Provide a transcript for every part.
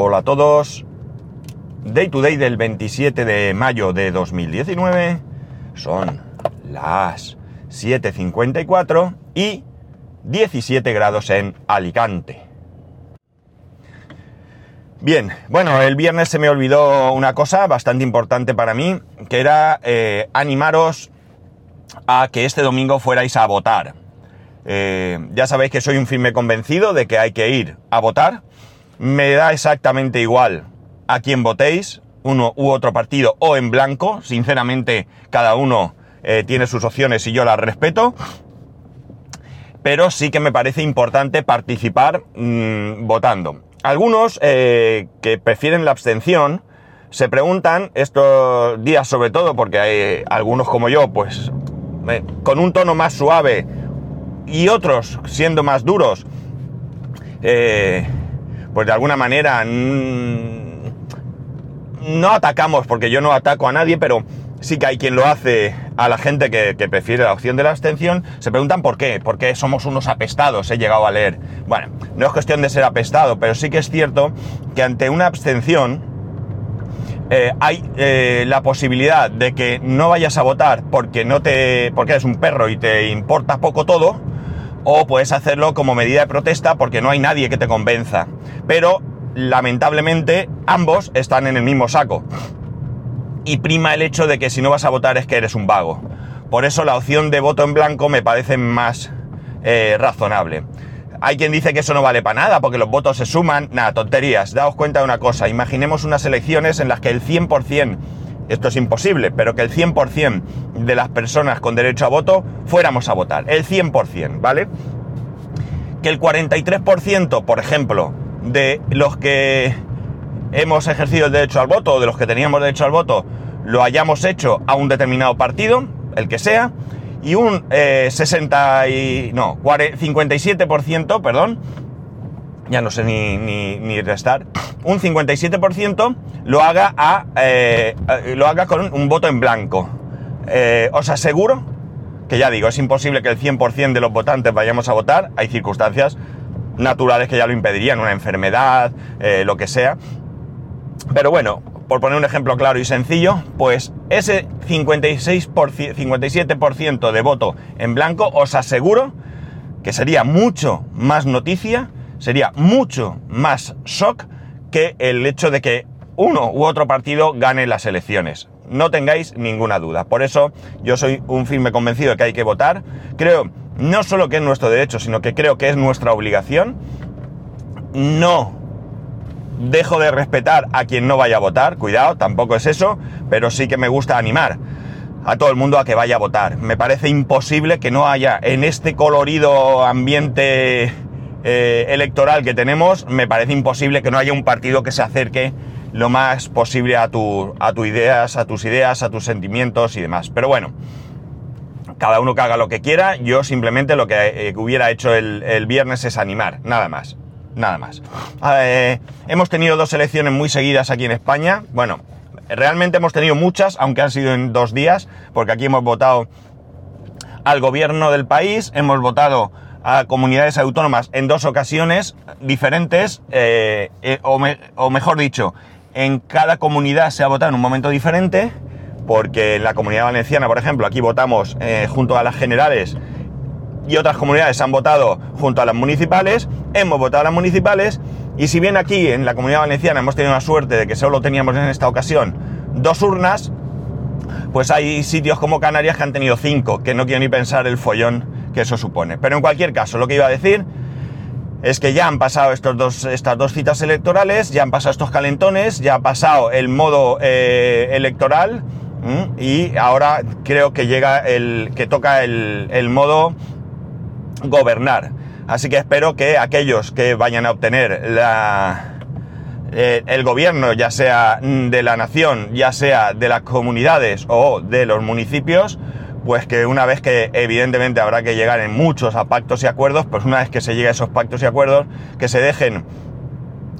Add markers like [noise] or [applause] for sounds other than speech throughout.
Hola a todos. Day to day del 27 de mayo de 2019. Son las 7.54 y 17 grados en Alicante. Bien, bueno, el viernes se me olvidó una cosa bastante importante para mí, que era eh, animaros a que este domingo fuerais a votar. Eh, ya sabéis que soy un firme convencido de que hay que ir a votar. Me da exactamente igual a quién votéis, uno u otro partido o en blanco. Sinceramente, cada uno eh, tiene sus opciones y yo las respeto. Pero sí que me parece importante participar mmm, votando. Algunos eh, que prefieren la abstención se preguntan estos días sobre todo porque hay algunos como yo pues con un tono más suave y otros siendo más duros eh, pues de alguna manera no atacamos porque yo no ataco a nadie pero sí que hay quien lo hace a la gente que, prefiere la opción de la abstención, se preguntan por qué, porque somos unos apestados, he llegado a leer. Bueno, no es cuestión de ser apestado, pero sí que es cierto que ante una abstención eh, hay eh, la posibilidad de que no vayas a votar porque no te. porque eres un perro y te importa poco todo, o puedes hacerlo como medida de protesta porque no hay nadie que te convenza. Pero lamentablemente ambos están en el mismo saco y prima el hecho de que si no vas a votar es que eres un vago. Por eso la opción de voto en blanco me parece más eh, razonable. Hay quien dice que eso no vale para nada porque los votos se suman. Nada, tonterías. Daos cuenta de una cosa. Imaginemos unas elecciones en las que el 100%, esto es imposible, pero que el 100% de las personas con derecho a voto fuéramos a votar. El 100%, ¿vale? Que el 43%, por ejemplo, de los que hemos ejercido el derecho al voto o de los que teníamos derecho al voto lo hayamos hecho a un determinado partido, el que sea, y un eh, 60 y, no, 57%, perdón, ya no sé ni, ni, restar, un 57% lo haga, a, eh, lo haga con un, un, voto en blanco. Eh, os aseguro que ya digo, es imposible que el 100% de los votantes vayamos a votar, hay circunstancias naturales que ya lo impedirían, una enfermedad, eh, lo que sea, pero bueno, por poner un ejemplo claro y sencillo, pues ese 56%, 57% de voto en blanco os aseguro que sería mucho más noticia, sería mucho más shock que el hecho de que uno u otro partido gane las elecciones. No tengáis ninguna duda. Por eso yo soy un firme convencido de que hay que votar. Creo no solo que es nuestro derecho, sino que creo que es nuestra obligación. No dejo de respetar a quien no vaya a votar, cuidado, tampoco es eso, pero sí que me gusta animar a todo el mundo a que vaya a votar. Me parece imposible que no haya en este colorido ambiente eh, electoral que tenemos, me parece imposible que no haya un partido que se acerque lo más posible a, tu, a tus ideas, a tus ideas, a tus sentimientos y demás. Pero bueno, cada uno que haga lo que quiera, yo simplemente lo que eh, hubiera hecho el, el viernes es animar, nada más nada más. Eh, hemos tenido dos elecciones muy seguidas aquí en España. Bueno, realmente hemos tenido muchas, aunque han sido en dos días, porque aquí hemos votado al gobierno del país, hemos votado a comunidades autónomas en dos ocasiones diferentes, eh, o, mejor dicho, en cada comunidad se ha votado en un momento diferente, porque en la comunidad valenciana, por ejemplo, aquí votamos eh, junto a las generales y otras comunidades han votado junto a las municipales, hemos votado a las municipales y si bien aquí en la comunidad valenciana hemos tenido la suerte de que solo teníamos en esta ocasión dos urnas, pues hay sitios como Canarias que han tenido cinco, que no quiero ni pensar el follón que eso supone. Pero en cualquier caso, lo que iba a decir es que ya han pasado estos dos, estas dos citas electorales, ya han pasado estos calentones, ya ha pasado el modo eh, electoral y ahora creo que llega el que toca el, el modo gobernar. Así que espero que aquellos que vayan a obtener la, eh, el gobierno, ya sea de la nación, ya sea de las comunidades o de los municipios, pues que una vez que evidentemente habrá que llegar en muchos a pactos y acuerdos, pues una vez que se llegue a esos pactos y acuerdos, que se dejen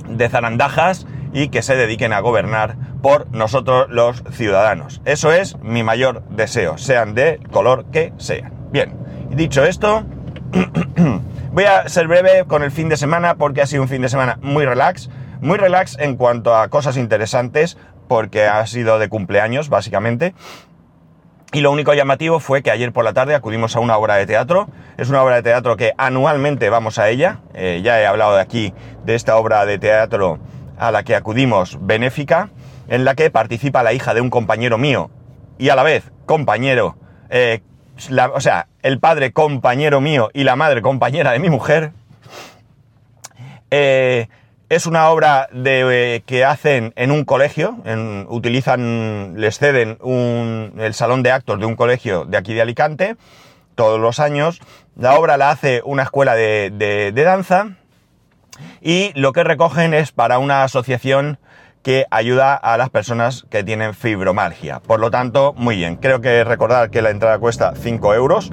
de zarandajas y que se dediquen a gobernar por nosotros los ciudadanos. Eso es mi mayor deseo, sean de color que sean. Bien, dicho esto, [clears throat] Voy a ser breve con el fin de semana porque ha sido un fin de semana muy relax, Muy relax en cuanto a cosas interesantes, porque ha sido de cumpleaños, básicamente. Y lo único llamativo fue que ayer por la tarde acudimos a una obra de teatro. Es una obra de teatro que anualmente vamos a ella. Eh, ya he hablado de aquí de esta obra de teatro a la que acudimos benéfica, en la que participa la hija de un compañero mío y a la vez compañero, eh, o sea, el padre compañero mío y la madre compañera de mi mujer. Eh, es una obra eh, que hacen en un colegio, utilizan, les ceden el salón de actos de un colegio de aquí de Alicante todos los años. La obra la hace una escuela de, danza y lo que recogen es para una asociación que ayuda a las personas que tienen fibromalgia. Por lo tanto, muy bien. Creo que recordar que la entrada cuesta 5 euros.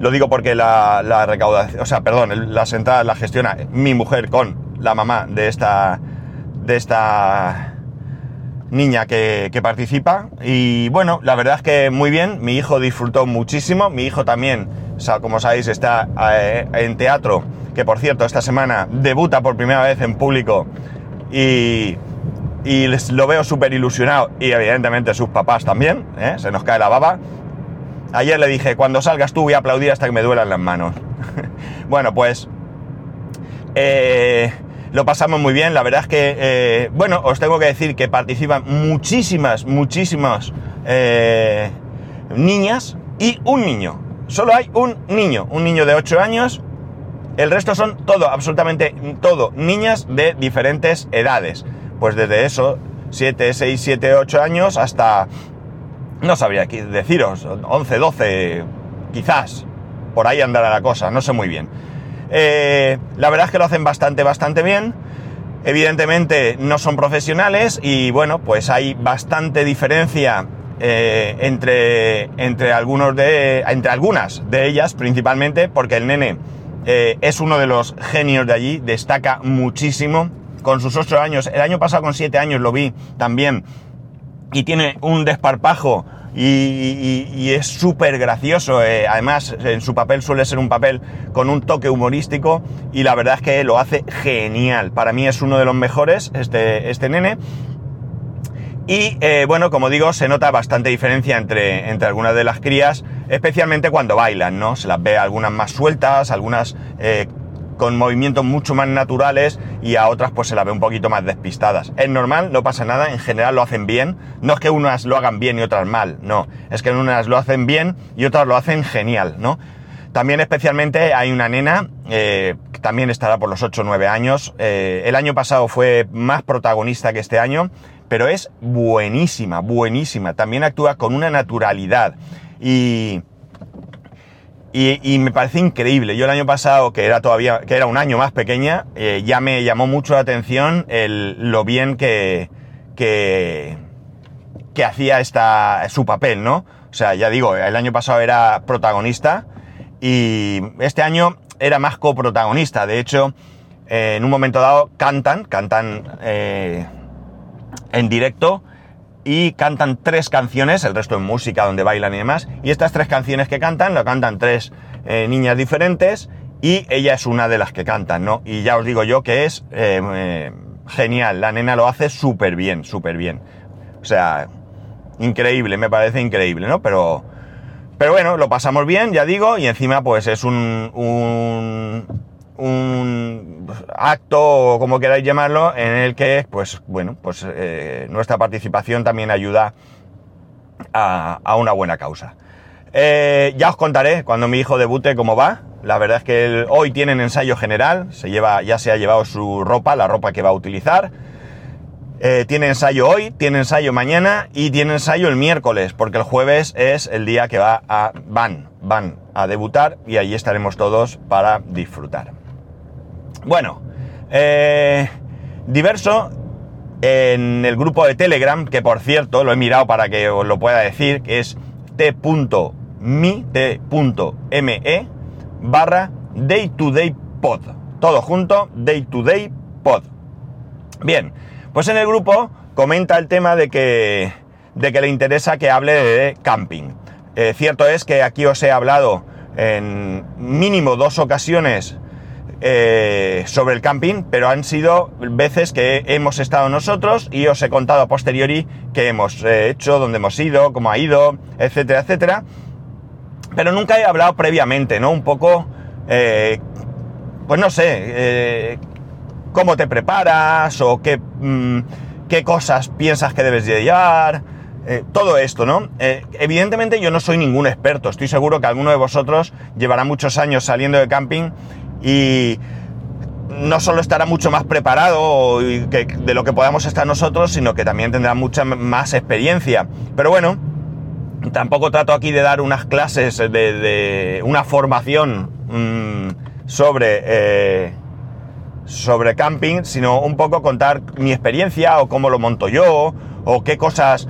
Lo digo porque la, recaudación, o sea, perdón, las entradas las gestiona mi mujer con la mamá de esta, de esta niña que, participa. Y bueno, la verdad es que muy bien, mi hijo disfrutó muchísimo, mi hijo también, como sabéis, está eh, en teatro, que por cierto, esta semana debuta por primera vez en público y, y les, lo veo súper ilusionado y evidentemente sus papás también, ¿eh? se nos cae la baba. Ayer le dije, cuando salgas tú voy a aplaudir hasta que me duelan las manos. [laughs] bueno, pues... Eh, lo pasamos muy bien, la verdad es que, eh, bueno, os tengo que decir que participan muchísimas, muchísimas eh, niñas y un niño. Solo hay un niño, un niño de 8 años. El resto son todo, absolutamente todo, niñas de diferentes edades. Pues desde eso, 7, 6, 7, 8 años hasta no sabría deciros, 11, 12, quizás. Por ahí andará la cosa, no sé muy bien. Eh, la verdad es que lo hacen bastante, bastante bien. Evidentemente no son profesionales y bueno, pues hay bastante diferencia eh, entre, entre, algunos de, entre algunas de ellas, principalmente porque el nene eh, es uno de los genios de allí, destaca muchísimo. Con sus 8 años, el año pasado con 7 años lo vi también y tiene un desparpajo y, es súper gracioso. Eh, además, en su papel suele ser un papel con un toque humorístico y la verdad es que lo hace genial. Para mí es uno de los mejores, este, este nene. Y eh, bueno, como digo, se nota bastante diferencia entre, entre algunas de las crías, especialmente cuando bailan, ¿no? Se las ve algunas más sueltas, algunas eh, con movimientos mucho más naturales y a otras pues se las ve un poquito más despistadas. Es normal, no pasa nada, en general lo hacen bien. No es que unas lo hagan bien y otras mal, no. Es que unas lo hacen bien y otras lo hacen genial, ¿no? También especialmente hay una nena, eh, que también estará por los 8 o 9 años. Eh, el año pasado fue más protagonista que este año, pero es buenísima, buenísima. También actúa con una naturalidad. Y, y, me parece increíble. Yo el año pasado, que era todavía, que era un año más pequeña, eh, ya me llamó mucho la atención el, lo bien que, que, que hacía esta, su papel, ¿no? O sea, ya digo, el año pasado era protagonista y este año era más coprotagonista. De hecho, eh, en un momento dado cantan, cantan eh, en directo y cantan tres canciones, el resto en música donde bailan y demás, y estas tres canciones que cantan, lo cantan tres eh, niñas diferentes y ella es una de las que cantan, ¿no? Y ya os digo yo que es eh, eh, genial, la nena lo hace súper bien, súper bien. O sea, increíble, me parece increíble, ¿no? Pero, pero bueno, lo pasamos bien, ya digo, y encima pues es un, un un acto o como queráis llamarlo en el que pues bueno pues eh, nuestra participación también ayuda a, una buena causa. Eh, ya os contaré cuando mi hijo debute cómo va. La verdad es que hoy tienen ensayo general se lleva ya se ha llevado su ropa la ropa que va a utilizar. Eh, tiene ensayo hoy, tiene ensayo mañana y tiene ensayo el miércoles, porque el jueves es el día que va a, van, van a debutar y allí estaremos todos para disfrutar. Bueno, eh, diverso en el grupo de Telegram, que por cierto lo he mirado para que os lo pueda decir, que es t.me, barra day to day pod. Todo junto, day to day pod. Bien, pues en el grupo comenta el tema de que, de que le interesa que hable de camping. Eh, cierto es que aquí os he hablado en mínimo dos ocasiones eh, sobre el camping, pero han sido veces que hemos estado nosotros y os he contado a posteriori qué hemos eh, hecho, dónde hemos ido, cómo ha ido, etcétera, etcétera. Pero nunca he hablado previamente, ¿no? Un poco, eh, pues no sé, cómo te preparas o qué, mm, qué cosas piensas que debes de llevar. todo esto, ¿no? evidentemente yo no soy ningún experto, estoy seguro que alguno de vosotros llevará muchos años saliendo de camping y no solo estará mucho más preparado de lo que podamos estar nosotros, sino que también tendrá mucha más experiencia. Pero bueno, tampoco trato aquí de dar unas clases de, una formación mm, sobre, eh, sobre camping, sino un poco contar mi experiencia o cómo lo monto yo o qué cosas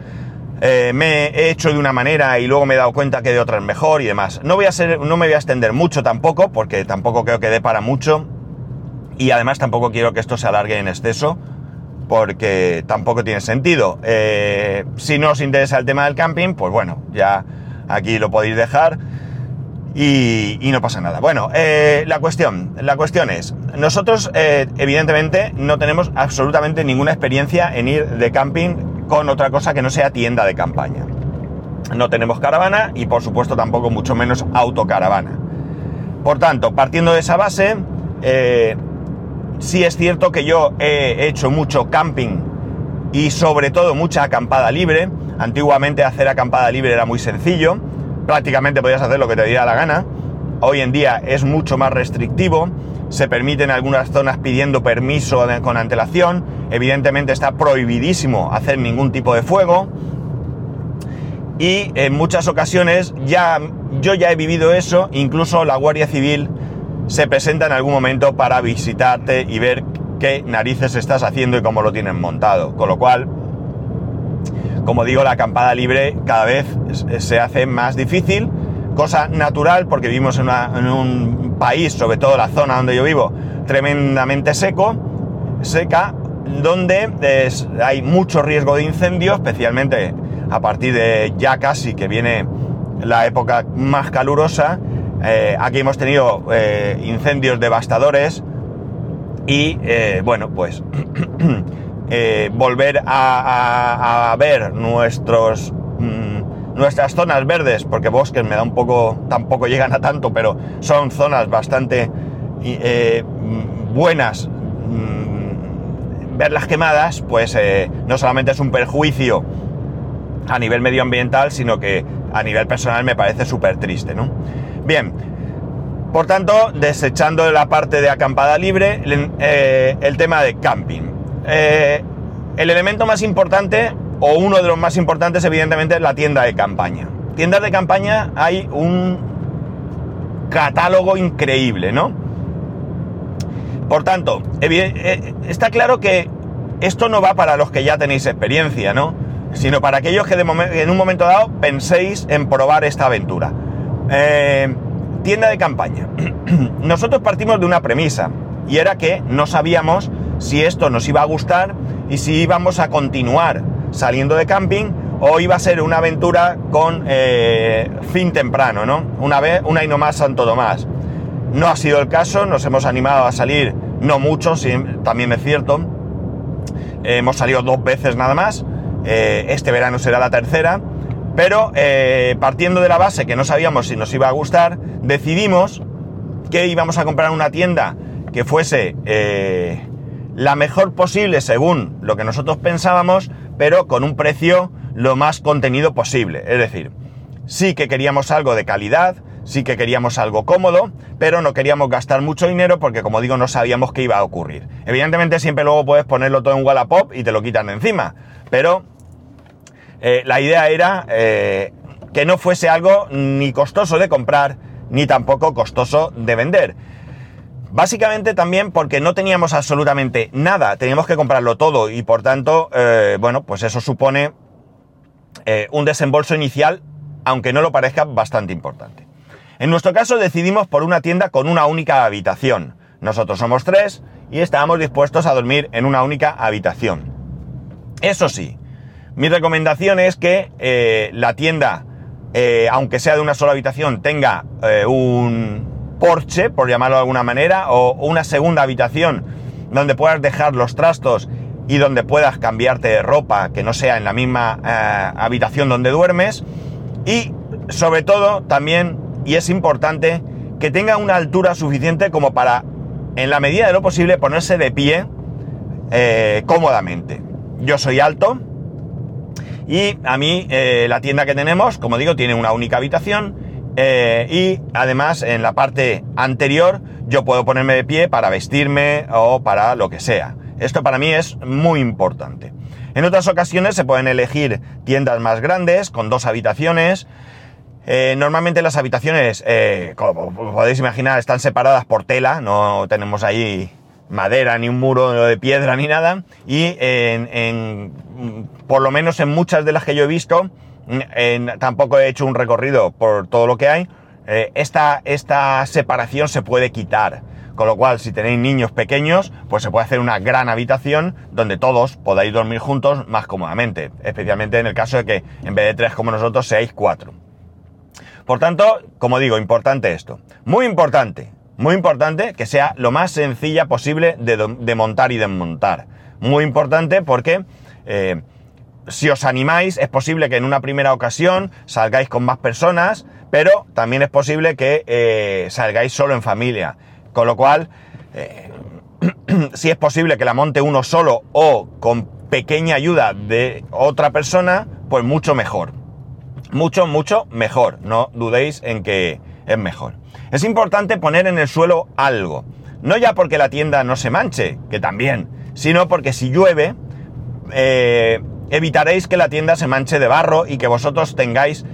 eh, me he hecho de una manera y luego me he dado cuenta que de otra es mejor y demás. No voy a ser, no me voy a extender mucho tampoco, porque tampoco creo que dé para mucho. Y además tampoco quiero que esto se alargue en exceso, porque tampoco tiene sentido. Eh, si no os interesa el tema del camping, pues bueno, ya aquí lo podéis dejar. Y, no pasa nada. Bueno, eh, la cuestión, la cuestión es, nosotros evidentemente no tenemos absolutamente ninguna experiencia en ir de camping con otra cosa que no sea tienda de campaña. No tenemos caravana y por supuesto tampoco mucho menos autocaravana. Por tanto, partiendo de esa base, eh, sí es cierto que yo he hecho mucho camping y sobre todo mucha acampada libre. Antiguamente hacer acampada libre era muy sencillo, prácticamente podías hacer lo que te diera la gana. Hoy en día es mucho más restrictivo se permite en algunas zonas pidiendo permiso con antelación, evidentemente está prohibidísimo hacer ningún tipo de fuego. Y en muchas ocasiones ya yo ya he vivido eso, incluso la Guardia Civil se presenta en algún momento para visitarte y ver qué narices estás haciendo y cómo lo tienen montado, con lo cual como digo, la acampada libre cada vez se hace más difícil, cosa natural porque vivimos en, en un país, sobre todo la zona donde yo vivo, tremendamente seco, seca, donde hay mucho riesgo de incendio, especialmente a partir de ya casi que viene la época más calurosa. Eh, aquí hemos tenido eh, incendios devastadores y eh, bueno, pues [clears throat] volver a, ver nuestros nuestras zonas verdes, porque bosques me da un poco, tampoco llegan a tanto, pero son zonas bastante eh, buenas. Mm, verlas quemadas, pues eh, no solamente es un perjuicio a nivel medioambiental, sino que a nivel personal me parece súper triste, ¿no? Bien, por tanto, desechando la parte de acampada libre, eh, el tema de camping. el elemento más importante o uno de los más importantes evidentemente es la tienda de campaña. Tiendas de campaña hay un catálogo increíble, ¿no? Por tanto, eh, está claro que esto no va para los que ya tenéis experiencia, ¿no? Sino para aquellos que en un momento dado penséis en probar esta aventura. Eh, tienda de campaña. [clears throat] Nosotros partimos de una premisa y era que no sabíamos si esto nos iba a gustar y si íbamos a continuar saliendo de camping o iba a ser una aventura con eh, fin temprano, ¿no? Una vez, una y no más Santo Tomás. No ha sido el caso, nos hemos animado a salir, no mucho, también es cierto. hemos salido dos veces nada más, eh, este verano será la tercera, pero eh, partiendo de la base que no sabíamos si nos iba a gustar, decidimos que íbamos a comprar una tienda que fuese la mejor posible según lo que nosotros pensábamos, pero con un precio lo más contenido posible. Es decir, sí que queríamos algo de calidad, sí que queríamos algo cómodo, pero no queríamos gastar mucho dinero porque, como digo, no sabíamos qué iba a ocurrir. Evidentemente siempre luego puedes ponerlo todo en Wallapop y te lo quitan de encima, pero eh, la idea era eh, que no fuese algo ni costoso de comprar, ni tampoco costoso de vender. Básicamente también porque no teníamos absolutamente nada, teníamos que comprarlo todo y por tanto, eh, bueno, pues eso supone eh, un desembolso inicial, aunque no lo parezca, bastante importante. En nuestro caso decidimos por una tienda con una única habitación. Nosotros somos tres y estábamos dispuestos a dormir en una única habitación. Eso sí, mi recomendación es que eh, la tienda, aunque sea de una sola habitación, tenga un porche, por llamarlo de alguna manera, o una segunda habitación donde puedas dejar los trastos y donde puedas cambiarte de ropa que no sea en la misma eh, habitación donde duermes. Y sobre todo también, y es importante, que tenga una altura suficiente como para, en la medida de lo posible, ponerse de pie eh, cómodamente. Yo soy alto y a mí eh, la tienda que tenemos, como digo, tiene una única habitación y además en la parte anterior yo puedo ponerme de pie para vestirme o para lo que sea. Esto para mí es muy importante. En otras ocasiones se pueden elegir tiendas más grandes, con dos habitaciones. Eh, normalmente las habitaciones, eh, como podéis imaginar, están separadas por tela, no tenemos ahí madera, ni un muro de piedra, ni nada. Y en, por lo menos en muchas de las que yo he visto, tampoco he hecho un recorrido por todo lo que hay, eh, esta, esta separación se puede quitar. Con lo cual, si tenéis niños pequeños, pues se puede hacer una gran habitación donde todos podáis dormir juntos más cómodamente. Especialmente en el caso de que en vez de tres como nosotros seáis cuatro. Por tanto, como digo, importante esto. Muy importante, muy importante que sea lo más sencilla posible de, montar y desmontar. Muy importante porque eh, si os animáis, es posible que en una primera ocasión salgáis con más personas, pero también es posible que eh, salgáis solo en familia. Con lo cual, eh, [clears throat] si es posible que la monte uno solo o con pequeña ayuda de otra persona, pues mucho mejor. Mucho, mucho mejor. No dudéis en que es mejor. Es importante poner en el suelo algo. No ya porque la tienda no se manche, que también, sino porque si llueve, eh, evitaréis que la tienda se manche de barro y que vosotros tengáis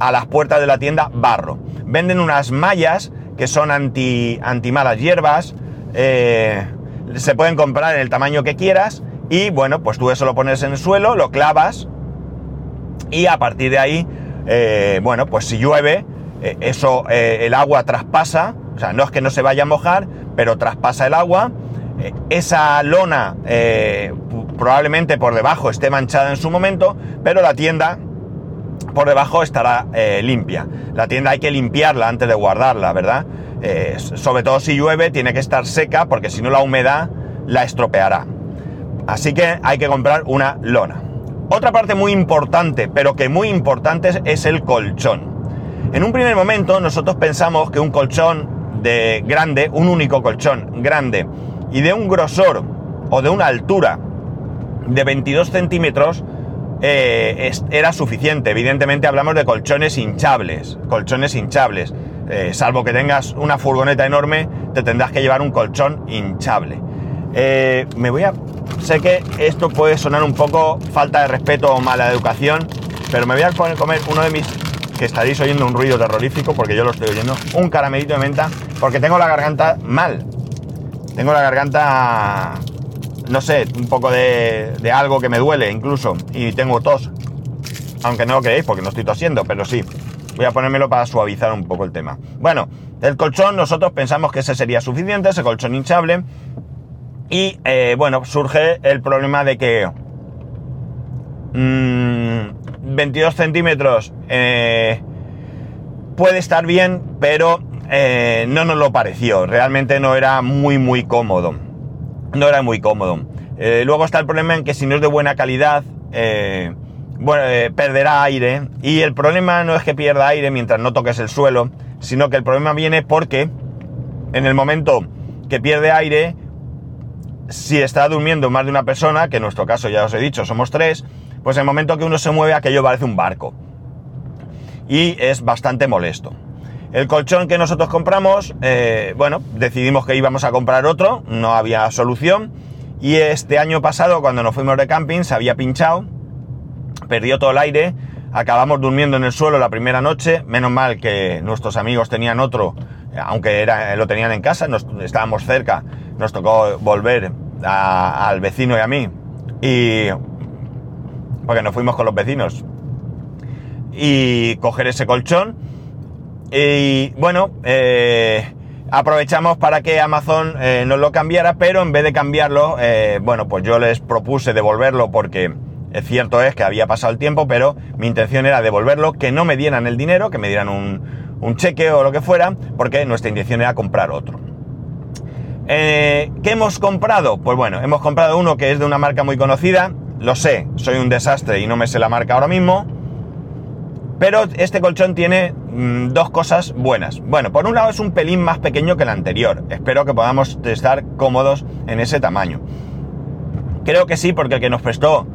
a las puertas de la tienda barro. Venden unas mallas que son anti, anti malas hierbas, eh, se pueden comprar en el tamaño que quieras y bueno, pues tú eso lo pones en el suelo, lo clavas y a partir de ahí, eh, bueno, pues si llueve, eh, eso, el agua traspasa, o sea, no es que no se vaya a mojar, pero traspasa el agua, esa lona probablemente por debajo esté manchada en su momento, pero la tienda por debajo estará eh, limpia. La tienda hay que limpiarla antes de guardarla, ¿verdad? Eh, sobre todo si llueve, tiene que estar seca porque si no la humedad la estropeará. Así que hay que comprar una lona. Otra parte muy importante, pero que muy importante es el colchón. En un primer momento nosotros pensamos que un colchón de grande, un único colchón grande y de un grosor o de una altura de 22 centímetros eh, era suficiente. Evidentemente hablamos de colchones hinchables, colchones hinchables. Eh, salvo que tengas una furgoneta enorme, te tendrás que llevar un colchón hinchable. Eh, me voy a... Sé que esto puede sonar un poco falta de respeto o mala educación, pero me voy a poner comer uno de mis... que estaréis oyendo un ruido terrorífico porque yo lo estoy oyendo, un caramelito de menta, porque tengo la garganta mal. Tengo la garganta no sé, un poco de, algo que me duele incluso y tengo tos. Aunque no lo creéis porque no estoy tosiendo, pero sí. Voy a ponérmelo para suavizar un poco el tema. Bueno, el colchón nosotros pensamos que ese sería suficiente, ese colchón hinchable. Y eh, bueno, surge el problema de que 22 mm, centímetros eh, puede estar bien, pero eh, no nos lo pareció. Realmente no era muy, muy cómodo no era muy cómodo. Eh, luego está el problema en que si no es de buena calidad, eh, bueno, eh, perderá aire. Y el problema no es que pierda aire mientras no toques el suelo, sino que el problema viene porque en el momento que pierde aire, si está durmiendo más de una persona, que en nuestro caso ya os he dicho, somos tres, pues en el momento que uno se mueve, aquello parece un barco. Y es bastante molesto. El colchón que nosotros compramos, eh, bueno, decidimos que íbamos a comprar otro, no había solución. Y este año pasado, cuando nos fuimos de camping, se había pinchado, perdió todo el aire, acabamos durmiendo en el suelo la primera noche, menos mal que nuestros amigos tenían otro, aunque era, lo tenían en casa, estábamos cerca, nos tocó volver al vecino y a mí, y porque nos fuimos con los vecinos, y coger ese colchón y bueno, eh, aprovechamos para que Amazon eh, nos lo cambiara, pero en vez de cambiarlo, eh, bueno, pues yo les propuse devolverlo porque es cierto es que había pasado el tiempo, pero mi intención era devolverlo, que no me dieran el dinero, que me dieran un, cheque o lo que fuera, porque nuestra intención era comprar otro. Eh, ¿Qué hemos comprado? Pues bueno, hemos comprado uno que es de una marca muy conocida, lo sé, soy un desastre y no me sé la marca ahora mismo, pero este colchón tiene mm, dos cosas buenas. Bueno, por un lado es un pelín más pequeño que el anterior. Espero que podamos estar cómodos en ese tamaño. Creo que sí, porque el que nos prestó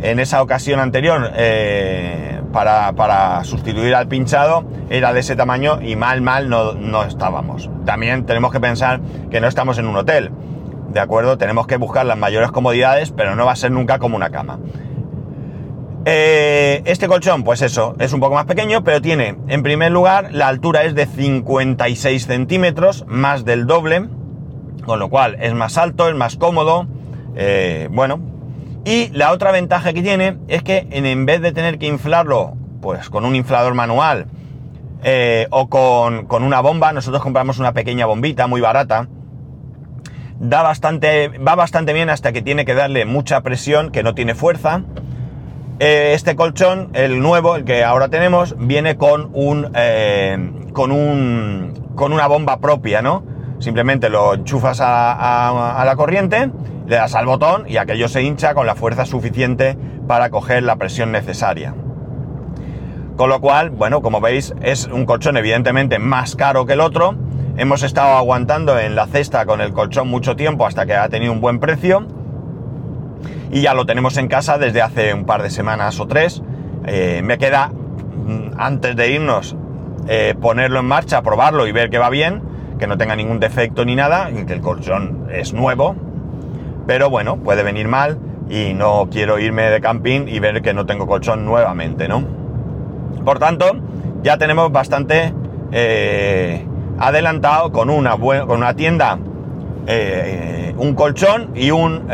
en esa ocasión anterior eh, para, sustituir al pinchado era de ese tamaño y mal, mal no, no estábamos. También tenemos que pensar que no estamos en un hotel. ¿De acuerdo? Tenemos que buscar las mayores comodidades, pero no va a ser nunca como una cama. Eh, este colchón, pues eso, es un poco más pequeño, pero tiene, en primer lugar, la altura es de 56 centímetros, más del doble, con lo cual es más alto, es más cómodo, eh, bueno. Y la otra ventaja que tiene es que en, vez de tener que inflarlo, pues con un inflador manual eh, o con, con una bomba, nosotros compramos una pequeña bombita muy barata, da bastante, va bastante bien hasta que tiene que darle mucha presión, que no tiene fuerza, eh, este colchón, el nuevo, el que ahora tenemos, viene con un, eh, con un, con una bomba propia, ¿no? Simplemente lo enchufas a, la corriente, le das al botón y aquello se hincha con la fuerza suficiente para coger la presión necesaria. Con lo cual, bueno, como veis, es un colchón evidentemente más caro que el otro. Hemos estado aguantando en la cesta con el colchón mucho tiempo hasta que ha tenido un buen precio y ya lo tenemos en casa desde hace un par de semanas o tres. Eh, me queda, mm, antes de irnos, eh, ponerlo en marcha, probarlo y ver que va bien, que no tenga ningún defecto ni nada, que el colchón es nuevo, pero bueno, puede venir mal y no quiero irme de camping y ver que no tengo colchón nuevamente, ¿no? Por tanto, ya tenemos bastante eh, adelantado con una, con una tienda, un colchón y un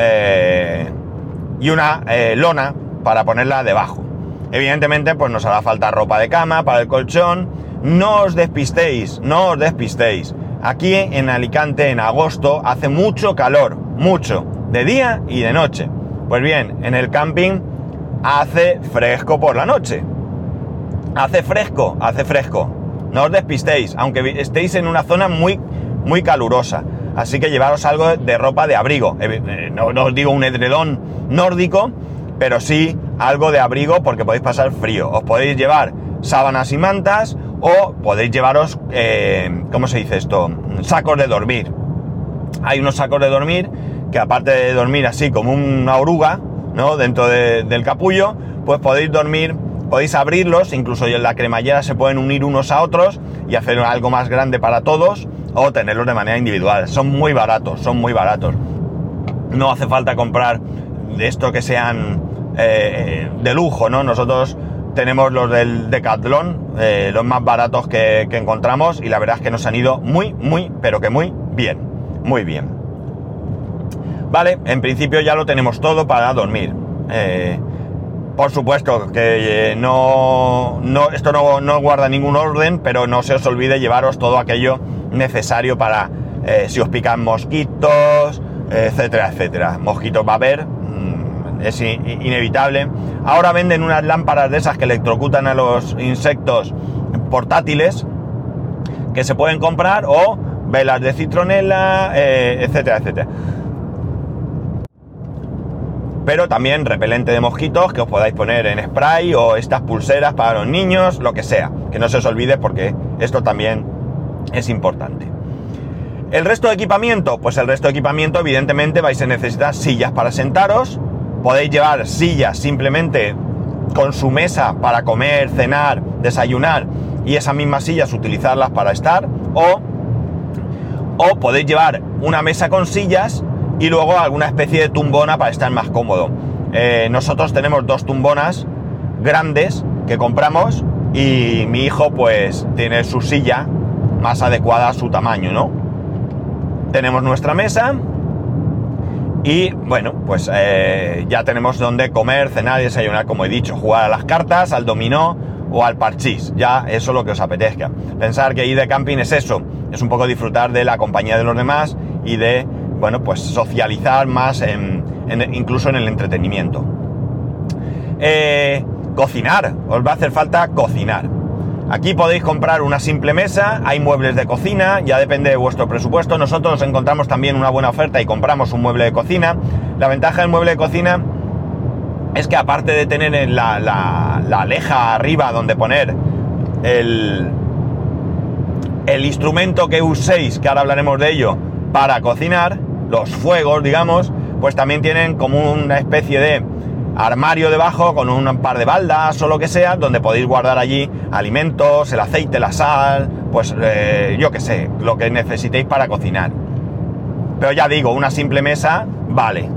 y una eh, lona para ponerla debajo. Evidentemente, pues nos hará falta ropa de cama para el colchón. No os despistéis, no os despistéis. Aquí en Alicante, en agosto, hace mucho calor, mucho, de día y de noche. Pues bien, en el camping hace fresco por la noche. Hace fresco, hace fresco. No os despistéis, aunque estéis en una zona muy, muy calurosa. Así que llevaros algo de ropa de abrigo. Eh, eh, no, os digo un edredón nórdico, pero sí algo de abrigo porque podéis pasar frío. Os podéis llevar sábanas y mantas o podéis llevaros, eh, ¿cómo se dice esto? Sacos de dormir. Hay unos sacos de dormir que aparte de dormir así como una oruga, ¿no? Dentro del capullo, pues podéis dormir, podéis abrirlos, incluso en la cremallera se pueden unir unos a otros y hacer algo más grande para todos o tenerlos de manera individual. Son muy baratos, son muy baratos. No hace falta comprar de esto que sean eh, de lujo, ¿no? Nosotros tenemos los del Decathlon, eh, los más baratos que, encontramos y la verdad es que nos han ido muy, muy, pero que muy bien, muy bien. Vale, en principio ya lo tenemos todo para dormir. Eh, por supuesto que no, no esto no, no, guarda ningún orden, pero no se os olvide llevaros todo aquello necesario para eh, si os pican mosquitos, etcétera, etcétera. Mosquitos va a haber, mm, es inevitable. Ahora venden unas lámparas de esas que electrocutan a los insectos portátiles que se pueden comprar o velas de citronela, eh, etcétera, etcétera. Pero también repelente de mosquitos que os podáis poner en spray o estas pulseras para los niños, lo que sea. Que no se os olvide porque esto también es importante. El resto de equipamiento, pues el resto de equipamiento evidentemente vais a necesitar sillas para sentaros, podéis llevar sillas simplemente con su mesa para comer, cenar, desayunar y esas mismas sillas utilizarlas para estar o, o podéis llevar una mesa con sillas y luego alguna especie de tumbona para estar más cómodo. Eh, nosotros tenemos dos tumbonas grandes que compramos y mi hijo pues tiene su silla más adecuada a su tamaño, ¿no? Tenemos nuestra mesa y bueno, pues eh, ya tenemos donde comer, cenar y desayunar, como he dicho, jugar a las cartas, al dominó o al parchís, ya eso lo que os apetezca. Pensar que ir de camping es eso, es un poco disfrutar de la compañía de los demás y de, bueno, pues socializar más, incluso en el entretenimiento. Eh, cocinar, os va a hacer falta cocinar. Aquí podéis comprar una simple mesa, hay muebles de cocina, ya depende de vuestro presupuesto. Nosotros encontramos también una buena oferta y compramos un mueble de cocina. La ventaja del mueble de cocina es que aparte de tener la, la, la aleja arriba donde poner el, el instrumento que uséis, que ahora hablaremos de ello, para cocinar, los fuegos, digamos, pues también tienen como una especie de armario debajo con un par de baldas o lo que sea, donde podéis guardar allí alimentos, el aceite, la sal, pues eh, yo qué sé, lo que necesitéis para cocinar. Pero ya digo, una simple mesa, vale.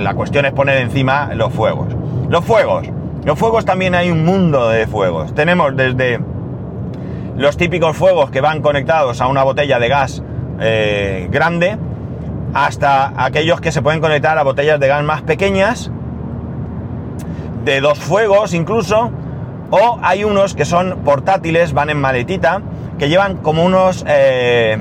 La cuestión es poner encima los fuegos. Los fuegos. Los fuegos también hay un mundo de fuegos. Tenemos desde los típicos fuegos que van conectados a una botella de gas eh, grande, hasta aquellos que se pueden conectar a botellas de gas más pequeñas, de dos fuegos incluso, o hay unos que son portátiles, van en maletita, que llevan como unos... Eh,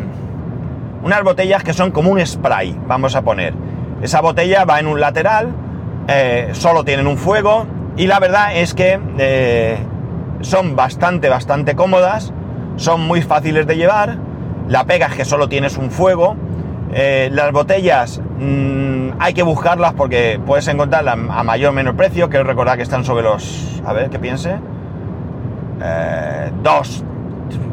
unas botellas que son como un spray, vamos a poner. Esa botella va en un lateral, eh, solo tienen un fuego, y la verdad es que son bastante, bastante cómodas, son muy fáciles de llevar, la pega es que solo tienes un fuego, eh, las botellas mmm, hay que buscarlas porque puedes encontrarlas a mayor o menor precio. Quiero recordar que están sobre los... A ver, ¿qué piense? Eh, dos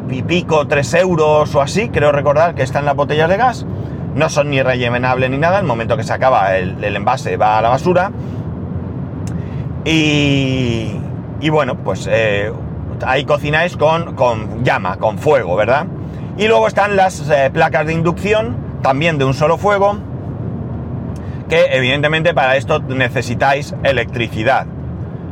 y pico, tres euros o así. Creo recordar que están las botellas de gas. No son ni rellenables ni nada. El momento que se acaba el, envase va a la basura. Y, y bueno, pues eh, ahí cocináis con, con, llama, con fuego, ¿verdad? Y luego están las placas de inducción también de un solo fuego, que evidentemente para esto necesitáis electricidad.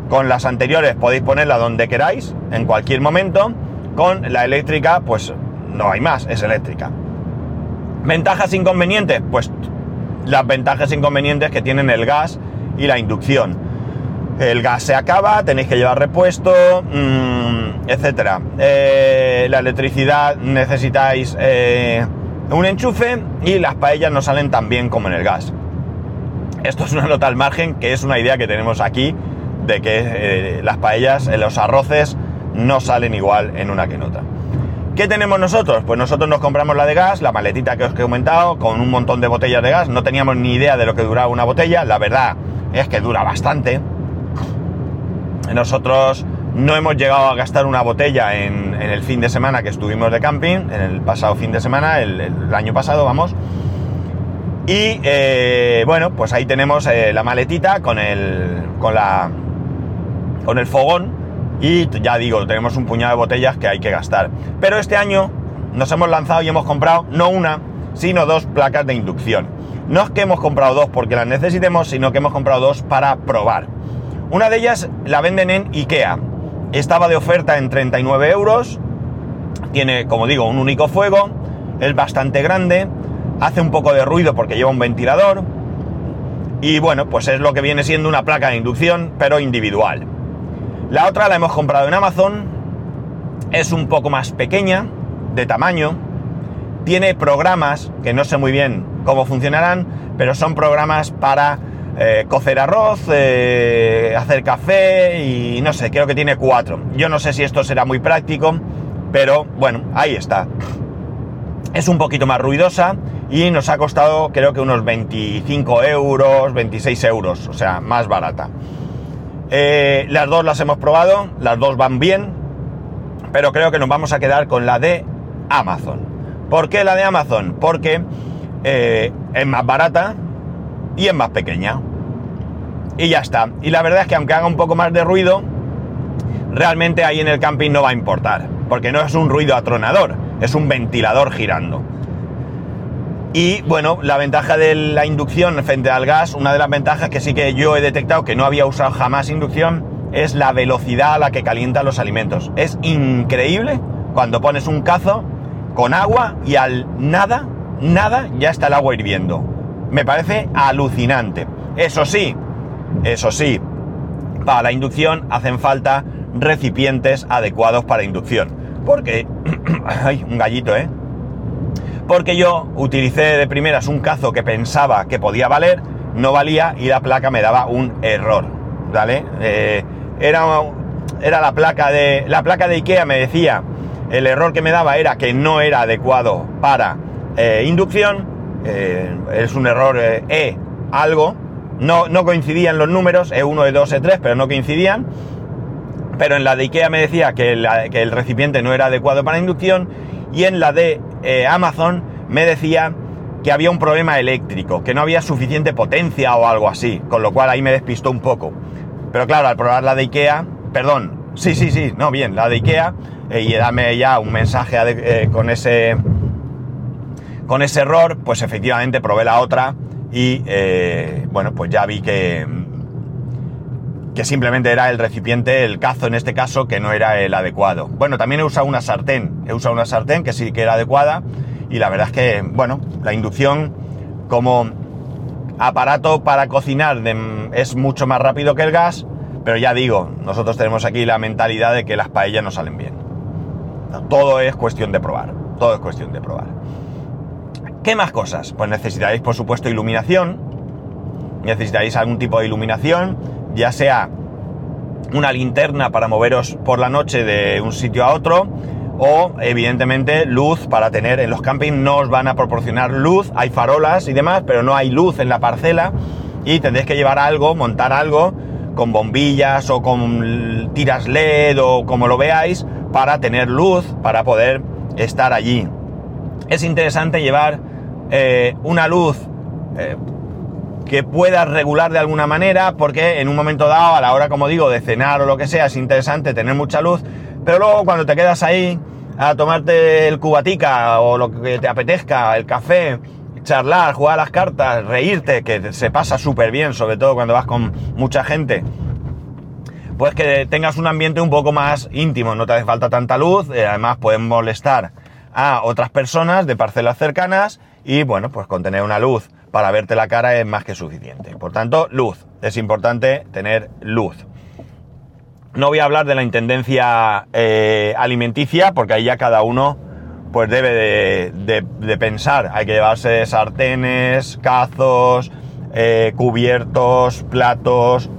Con las anteriores podéis ponerla donde queráis, en cualquier momento. Con la eléctrica, pues no hay más, es eléctrica. ¿Ventajas inconvenientes? Pues las ventajas inconvenientes que tienen el gas y la inducción. El gas se acaba, tenéis que llevar repuesto, mmm, etc. Eh, la electricidad necesitáis eh, un enchufe y las paellas no salen tan bien como en el gas. Esto es una nota al margen, que es una idea que tenemos aquí de que eh, las paellas, eh, los arroces, no salen igual en una que en otra. ¿Qué tenemos nosotros? Pues nosotros nos compramos la de gas, la maletita que os he comentado, con un montón de botellas de gas. No teníamos ni idea de lo que duraba una botella. La verdad es que dura bastante. Nosotros no hemos llegado a gastar una botella en, el fin de semana que estuvimos de camping, en el pasado fin de semana, el, el año pasado, vamos. Y eh, bueno, pues ahí tenemos eh, la maletita con el, con la, con el fogón. Y ya digo, tenemos un puñado de botellas que hay que gastar. Pero este año nos hemos lanzado y hemos comprado no una, sino dos placas de inducción. No es que hemos comprado dos porque las necesitemos, sino que hemos comprado dos para probar. Una de ellas la venden en IKEA. Estaba de oferta en 39 euros. Tiene, como digo, un único fuego. Es bastante grande. Hace un poco de ruido porque lleva un ventilador. Y bueno, pues es lo que viene siendo una placa de inducción, pero individual. La otra la hemos comprado en Amazon. Es un poco más pequeña, de tamaño. Tiene programas que no sé muy bien cómo funcionarán, pero son programas para eh, cocer arroz, eh, hacer café y no sé, creo que tiene cuatro. Yo no sé si esto será muy práctico, pero bueno, ahí está. Es un poquito más ruidosa y nos ha costado creo que unos 25 euros, 26 euros, o sea, más barata. Eh, las dos las hemos probado, las dos van bien, pero creo que nos vamos a quedar con la de Amazon. ¿Por qué la de Amazon? Porque es más barata, y es más pequeña. Y ya está. Y la verdad es que aunque haga un poco más de ruido, realmente ahí en el camping no va a importar. Porque no es un ruido atronador, es un ventilador girando. Y bueno, la ventaja de la inducción frente al gas, una de las ventajas que sí que yo he detectado que no había usado jamás inducción, es la velocidad a la que calientan los alimentos. Es increíble cuando pones un cazo con agua y al nada, nada, ya está el agua hirviendo me parece alucinante. Eso sí, eso sí, para la inducción hacen falta recipientes adecuados para inducción. Porque, [clears throat] ay, un gallito, ¿eh? Porque yo utilicé de primeras un cazo que pensaba que podía valer, no valía y la placa me daba un error, ¿vale? Eh, era era la placa de la placa de Ikea me decía el error que me daba era que no era adecuado para eh, inducción eh, es un error eh, E algo no, no coincidían los números E1 E2 E3 pero no coincidían pero en la de Ikea me decía que, el recipiente no era adecuado para inducción y en la de Amazon me decía que había un problema eléctrico, que no había suficiente potencia o algo así, con lo cual ahí me despistó un poco. Pero claro, al probar la de Ikea, perdón, sí, sí, sí, no, bien, la de Ikea, eh, y dame ya un mensaje eh, con ese con ese error, pues efectivamente probé la otra y eh, bueno, pues ya vi que que simplemente era el recipiente, el cazo en este caso, que no era el adecuado. Bueno, también he usado una sartén, he usado una sartén que sí que era adecuada y la verdad es que, bueno, la inducción como aparato para cocinar es mucho más rápido que el gas, pero ya digo, nosotros tenemos aquí la mentalidad de que las paellas no salen bien. Todo es cuestión de probar, todo es cuestión de probar. ¿Qué más cosas? Pues necesitaréis, por supuesto, iluminación. Necesitaréis algún tipo de iluminación, ya sea una linterna para moveros por la noche de un sitio a otro, o evidentemente luz para tener en los campings no os van a proporcionar luz, hay farolas y demás, pero no hay luz en la parcela y tendréis que llevar algo, montar algo con bombillas o con tiras LED o como lo veáis para tener luz, para poder estar allí. Es interesante llevar eh, una luz eh, que puedas regular de alguna manera porque en un momento dado, a la hora como digo, de cenar o lo que sea, es interesante tener mucha luz, pero luego cuando te quedas ahí a tomarte el cubatica o lo que te apetezca, el café, charlar, jugar a las cartas, reírte, que se pasa súper bien, sobre todo cuando vas con mucha gente, pues que tengas un ambiente un poco más íntimo, no te hace falta tanta luz, eh, además pueden molestar a otras personas de parcelas cercanas y bueno, pues con tener una luz para verte la cara es más que suficiente. Por tanto, luz, es importante tener luz. No voy a hablar de la intendencia eh, alimenticia, porque ahí ya cada uno pues debe de, pensar. Hay que llevarse sartenes, cazos, eh, cubiertos, platos.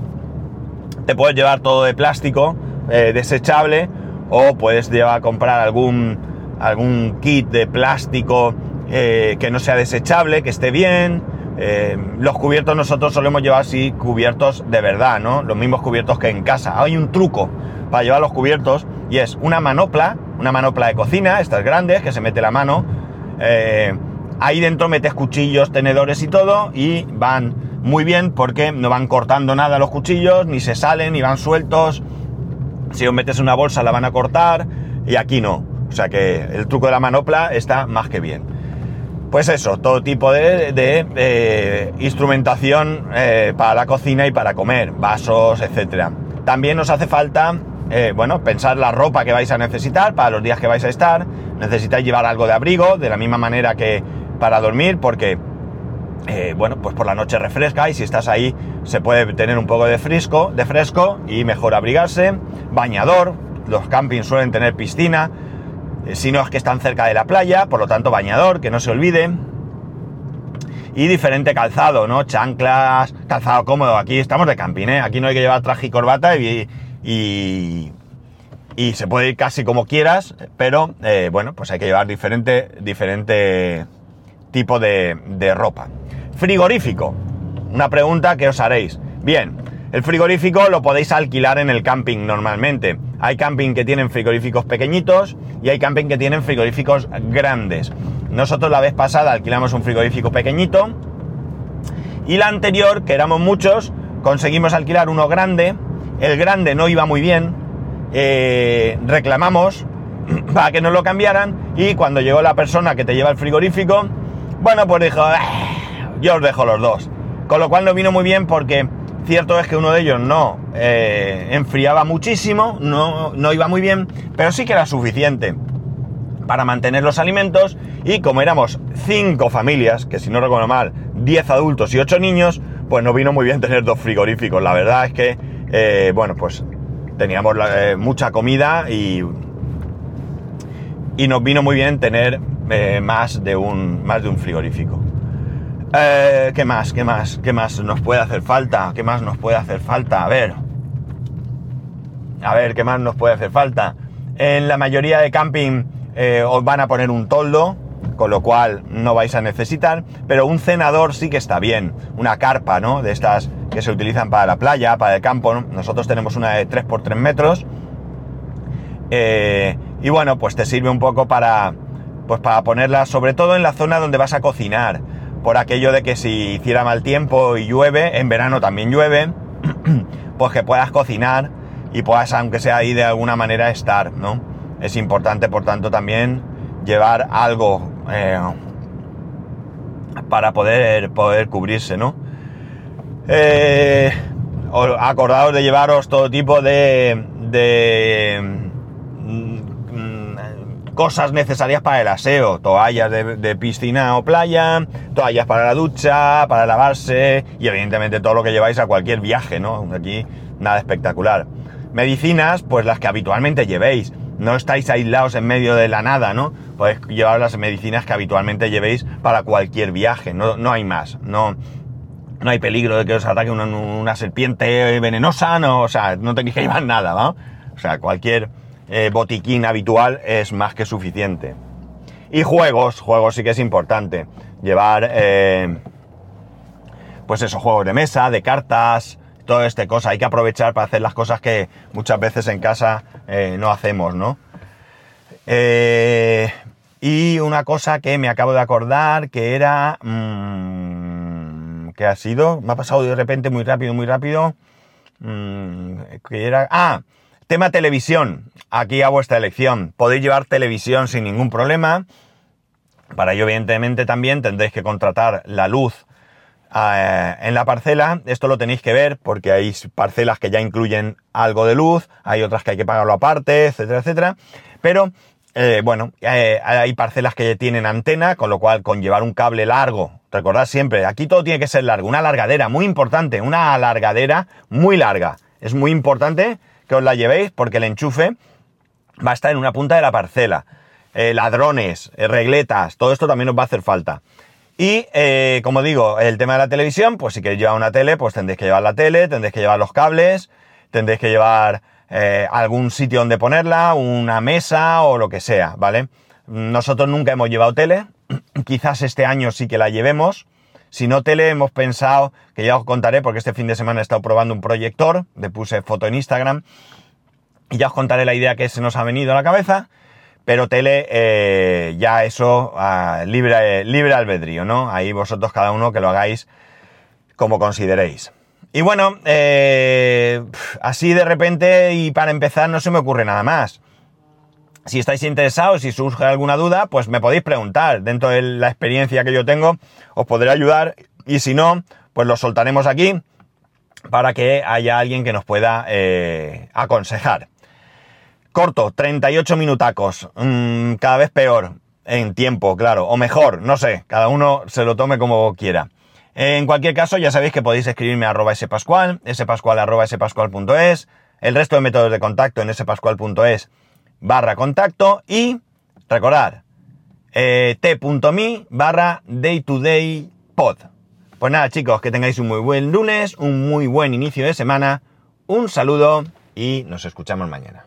Te puedes llevar todo de plástico, eh, desechable, o puedes llevar a comprar algún, algún kit de plástico que no sea desechable, que esté bien. Eh, los cubiertos nosotros solemos llevar así cubiertos de verdad, ¿no? Los mismos cubiertos que en casa. Hay un truco para llevar los cubiertos y es una manopla, una manopla de cocina, estas grandes, que se mete la mano. Eh, ahí dentro metes cuchillos, tenedores y todo y van muy bien porque no van cortando nada los cuchillos, ni se salen, ni van sueltos. Si os metes una bolsa la van a cortar y aquí no. O sea que el truco de la manopla está más que bien pues eso, todo tipo de, eh, instrumentación eh, para la cocina y para comer, vasos, etc. También nos hace falta, eh, bueno, pensar la ropa que vais a necesitar para los días que vais a estar. Necesitáis llevar algo de abrigo, de la misma manera que para dormir, porque, bueno, pues por la noche refresca y si estás ahí se puede tener un poco de fresco, de fresco y mejor abrigarse. Bañador, los campings suelen tener piscina eh, si no es que están cerca de la playa, por lo tanto bañador, que no se olvide. Y diferente calzado, ¿no? Chanclas, calzado cómodo. Aquí estamos de camping, ¿eh? Aquí no hay que llevar traje y corbata y, y, se puede ir casi como quieras, pero eh, bueno, pues hay que llevar diferente, diferente tipo de, de ropa. Frigorífico. Una pregunta que os haréis. Bien, el frigorífico lo podéis alquilar en el camping normalmente. Hay camping que tienen frigoríficos pequeñitos y hay camping que tienen frigoríficos grandes. Nosotros la vez pasada alquilamos un frigorífico pequeñito y la anterior, que éramos muchos, conseguimos alquilar uno grande. El grande no iba muy bien. Eh, reclamamos [clears throat] para que nos lo cambiaran y cuando llegó la persona que te lleva el frigorífico, bueno, pues dijo, ah, yo os dejo los dos. Con lo cual no vino muy bien porque Cierto es que uno de ellos no eh, enfriaba muchísimo, no, no iba muy bien, pero sí que era suficiente para mantener los alimentos y como éramos cinco familias, que si no recuerdo mal, 10 adultos y 8 niños, pues no vino muy bien tener dos frigoríficos. La verdad es que, eh, bueno, pues teníamos eh, mucha comida y, y nos vino muy bien tener más, de un, más de un frigorífico. Eh, ¿Qué más? ¿Qué más? ¿Qué más nos puede hacer falta? ¿Qué más nos puede hacer falta? A ver. A ver, ¿qué más nos puede hacer falta? En la mayoría de camping eh, os van a poner un toldo, con lo cual no vais a necesitar, pero un cenador sí que está bien, una carpa, ¿no? De estas que se utilizan para la playa, para el campo, nosotros tenemos una de 3x3 metros, eh, y bueno, pues te sirve un poco para, pues para ponerla, sobre todo en la zona donde vas a cocinar, por aquello de que si hiciera mal tiempo y llueve, en verano también llueve, [clears throat] pues que puedas cocinar y puedas, aunque sea ahí de alguna manera, estar, ¿no? Es importante, por tanto, también llevar algo eh, para poder, poder cubrirse, ¿no? Eh, acordaos de llevaros todo tipo de, de cosas necesarias para el aseo, toallas de, piscina o playa, toallas para la ducha, para lavarse y evidentemente todo lo que lleváis a cualquier viaje, ¿no? Aquí nada espectacular. Medicinas, pues las que habitualmente llevéis. No estáis aislados en medio de la nada, ¿no? Podéis llevar las medicinas que habitualmente llevéis para cualquier viaje, no, no hay más, no, no hay peligro de que os ataque una, una serpiente venenosa, no, o sea, no tenéis que llevar nada, ¿no? O sea, cualquier eh, botiquín habitual es más que suficiente. Y juegos, juegos sí que es importante. Llevar, eh, pues esos juegos de mesa, de cartas, toda esta cosa. Hay que aprovechar para hacer las cosas que muchas veces en casa eh, no hacemos, ¿no? y una cosa que me acabo de acordar que era... Mmm, que ha sido? Me ha pasado de repente muy rápido, muy rápido. Mm, que era... Ah, Tema televisión, aquí a vuestra elección. Podéis llevar televisión sin ningún problema. Para ello, evidentemente, también tendréis que contratar la luz eh, en la parcela. Esto lo tenéis que ver porque hay parcelas que ya incluyen algo de luz, hay otras que hay que pagarlo aparte, etcétera, etcétera. Pero, eh, bueno, eh, hay parcelas que tienen antena, con lo cual con llevar un cable largo, recordad siempre, aquí todo tiene que ser largo, una alargadera, muy importante, una alargadera muy larga. Es muy importante os la llevéis porque el enchufe va a estar en una punta de la parcela. Eh, ladrones, eh, regletas, todo esto también os va a hacer falta. Y eh, como digo, el tema de la televisión, pues si queréis llevar una tele, pues tendréis que llevar la tele, tendréis que llevar los cables, tendréis que llevar algún sitio donde ponerla, una mesa o lo que sea, ¿vale? Nosotros nunca hemos llevado tele, [clears throat] quizás este año sí que la llevemos, si no tele, hemos pensado, que ya os contaré, porque este fin de semana he estado probando un proyector, le puse foto en Instagram, y ya os contaré la idea que se nos ha venido a la cabeza, pero tele, eh, ya eso, libre, libre albedrío, ¿no? Ahí vosotros cada uno que lo hagáis como consideréis. Y bueno, eh, así de repente y para empezar no se me ocurre nada más. Si estáis interesados, si surge alguna duda, pues me podéis preguntar. Dentro de la experiencia que yo tengo, os podré ayudar. Y si no, pues lo soltaremos aquí para que haya alguien que nos pueda eh, aconsejar. Corto, 38 minutacos. Mm, cada vez peor en tiempo, claro. O mejor, no sé. Cada uno se lo tome como quiera. En cualquier caso, ya sabéis que podéis escribirme a arroba spascual, spascual arroba spascual.es, el resto de métodos de contacto en spascual.es barra contacto y recordar eh, t.me barra day to day pod. Pues nada chicos, que tengáis un muy buen lunes, un muy buen inicio de semana, un saludo y nos escuchamos mañana.